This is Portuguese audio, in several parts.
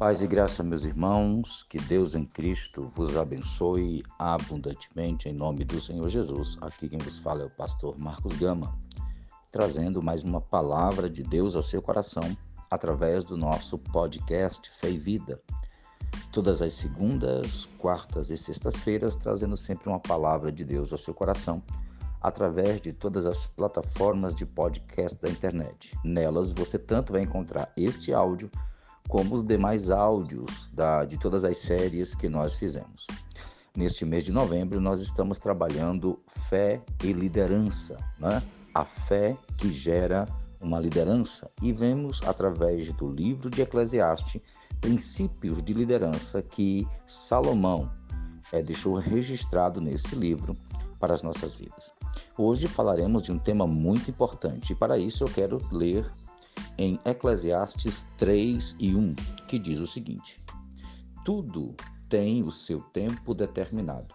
Paz e graça, meus irmãos, que Deus em Cristo vos abençoe abundantemente em nome do Senhor Jesus. Aqui quem vos fala é o pastor Marcos Gama, trazendo mais uma palavra de Deus ao seu coração através do nosso podcast Fé e Vida. Todas as segundas, quartas e sextas-feiras, trazendo sempre uma palavra de Deus ao seu coração através de todas as plataformas de podcast da internet. Nelas você tanto vai encontrar este áudio como os demais áudios da, de todas as séries que nós fizemos. Neste mês de novembro, nós estamos trabalhando fé e liderança, né? a fé que gera uma liderança, e vemos através do livro de Eclesiastes princípios de liderança que Salomão é, deixou registrado nesse livro para as nossas vidas. Hoje falaremos de um tema muito importante e para isso eu quero ler em Eclesiastes 3 e 1, que diz o seguinte: Tudo tem o seu tempo determinado,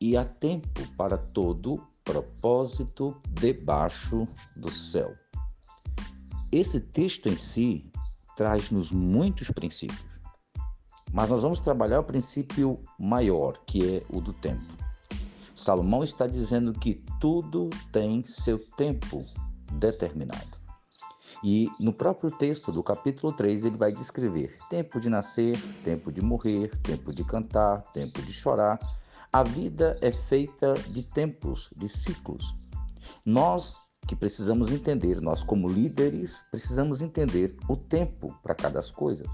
e há tempo para todo propósito debaixo do céu. Esse texto em si traz-nos muitos princípios, mas nós vamos trabalhar o princípio maior, que é o do tempo. Salomão está dizendo que tudo tem seu tempo determinado. E no próprio texto do capítulo 3 ele vai descrever tempo de nascer, tempo de morrer, tempo de cantar, tempo de chorar. A vida é feita de tempos, de ciclos. Nós que precisamos entender, nós como líderes, precisamos entender o tempo para cada coisa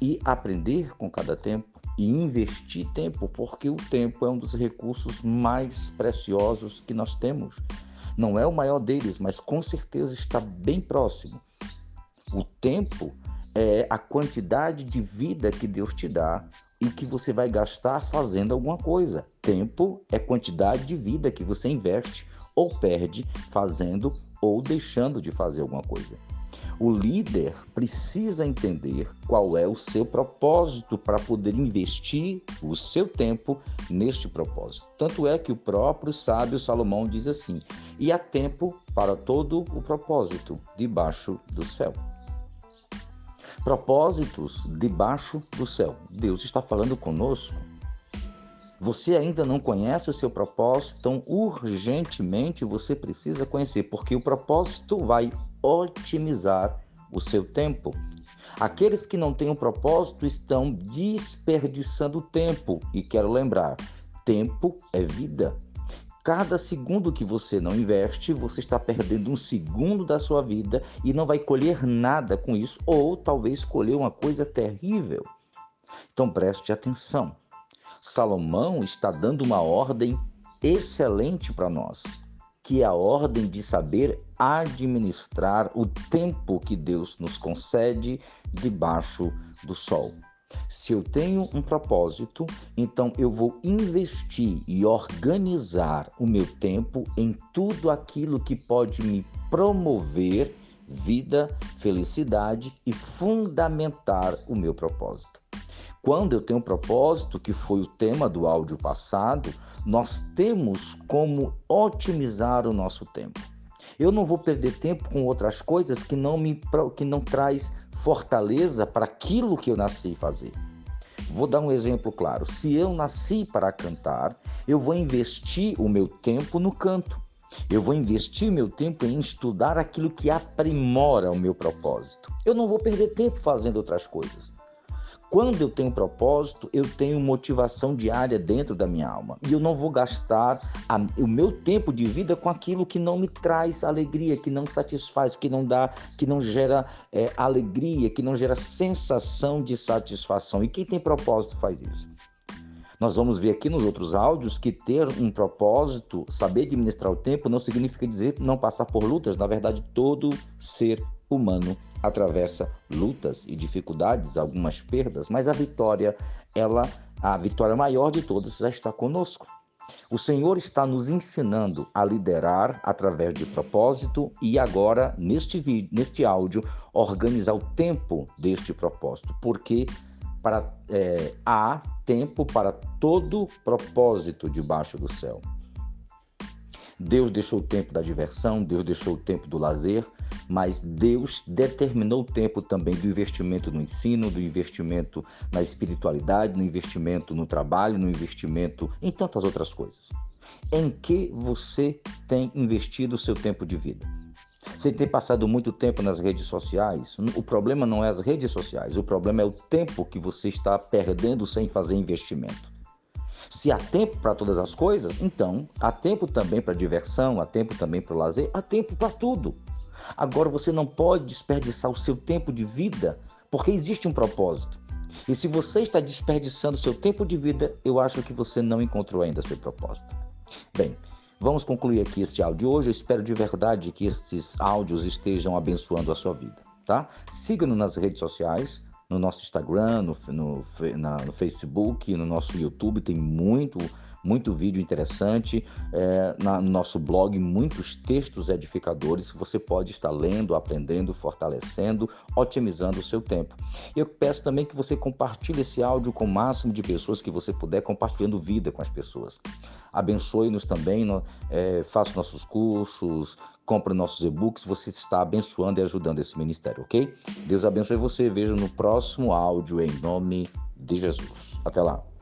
e aprender com cada tempo e investir tempo, porque o tempo é um dos recursos mais preciosos que nós temos. Não é o maior deles, mas com certeza está bem próximo. O tempo é a quantidade de vida que Deus te dá e que você vai gastar fazendo alguma coisa. Tempo é quantidade de vida que você investe ou perde fazendo ou deixando de fazer alguma coisa. O líder precisa entender qual é o seu propósito para poder investir o seu tempo neste propósito. Tanto é que o próprio sábio Salomão diz assim: e há tempo para todo o propósito debaixo do céu. Propósitos debaixo do céu. Deus está falando conosco. Você ainda não conhece o seu propósito, então urgentemente você precisa conhecer, porque o propósito vai otimizar o seu tempo. Aqueles que não têm um propósito estão desperdiçando tempo. E quero lembrar: tempo é vida. Cada segundo que você não investe, você está perdendo um segundo da sua vida e não vai colher nada com isso, ou talvez colher uma coisa terrível. Então preste atenção. Salomão está dando uma ordem excelente para nós que a ordem de saber administrar o tempo que Deus nos concede debaixo do sol. Se eu tenho um propósito, então eu vou investir e organizar o meu tempo em tudo aquilo que pode me promover vida, felicidade e fundamentar o meu propósito. Quando eu tenho um propósito, que foi o tema do áudio passado, nós temos como otimizar o nosso tempo. Eu não vou perder tempo com outras coisas que não me que não traz fortaleza para aquilo que eu nasci fazer. Vou dar um exemplo claro. Se eu nasci para cantar, eu vou investir o meu tempo no canto. Eu vou investir meu tempo em estudar aquilo que aprimora o meu propósito. Eu não vou perder tempo fazendo outras coisas. Quando eu tenho propósito, eu tenho motivação diária dentro da minha alma. E eu não vou gastar a, o meu tempo de vida com aquilo que não me traz alegria, que não satisfaz, que não dá, que não gera é, alegria, que não gera sensação de satisfação. E quem tem propósito faz isso. Nós vamos ver aqui nos outros áudios que ter um propósito, saber administrar o tempo, não significa dizer não passar por lutas. Na verdade, todo ser humano atravessa lutas e dificuldades, algumas perdas, mas a vitória, ela, a vitória maior de todas já está conosco. O Senhor está nos ensinando a liderar através de propósito e agora, neste vídeo, neste áudio, organizar o tempo deste propósito, porque para, é, há tempo para todo propósito debaixo do céu. Deus deixou o tempo da diversão, Deus deixou o tempo do lazer, mas Deus determinou o tempo também do investimento no ensino, do investimento na espiritualidade, no investimento no trabalho, no investimento em tantas outras coisas. Em que você tem investido o seu tempo de vida? Você tem passado muito tempo nas redes sociais? O problema não é as redes sociais, o problema é o tempo que você está perdendo sem fazer investimento. Se há tempo para todas as coisas, então há tempo também para diversão, há tempo também para o lazer, há tempo para tudo. Agora você não pode desperdiçar o seu tempo de vida porque existe um propósito. E se você está desperdiçando seu tempo de vida, eu acho que você não encontrou ainda seu propósito. Bem, vamos concluir aqui este áudio hoje. Eu espero de verdade que estes áudios estejam abençoando a sua vida, tá? Siga-nos nas redes sociais, no nosso Instagram, no, no, na, no Facebook, no nosso YouTube, tem muito muito vídeo interessante, é, na, no nosso blog, muitos textos edificadores que você pode estar lendo, aprendendo, fortalecendo, otimizando o seu tempo. Eu peço também que você compartilhe esse áudio com o máximo de pessoas que você puder, compartilhando vida com as pessoas. Abençoe-nos também, é, faça nossos cursos, compre nossos e-books, você está abençoando e ajudando esse ministério, ok? Deus abençoe você, vejo no próximo áudio em nome de Jesus. Até lá.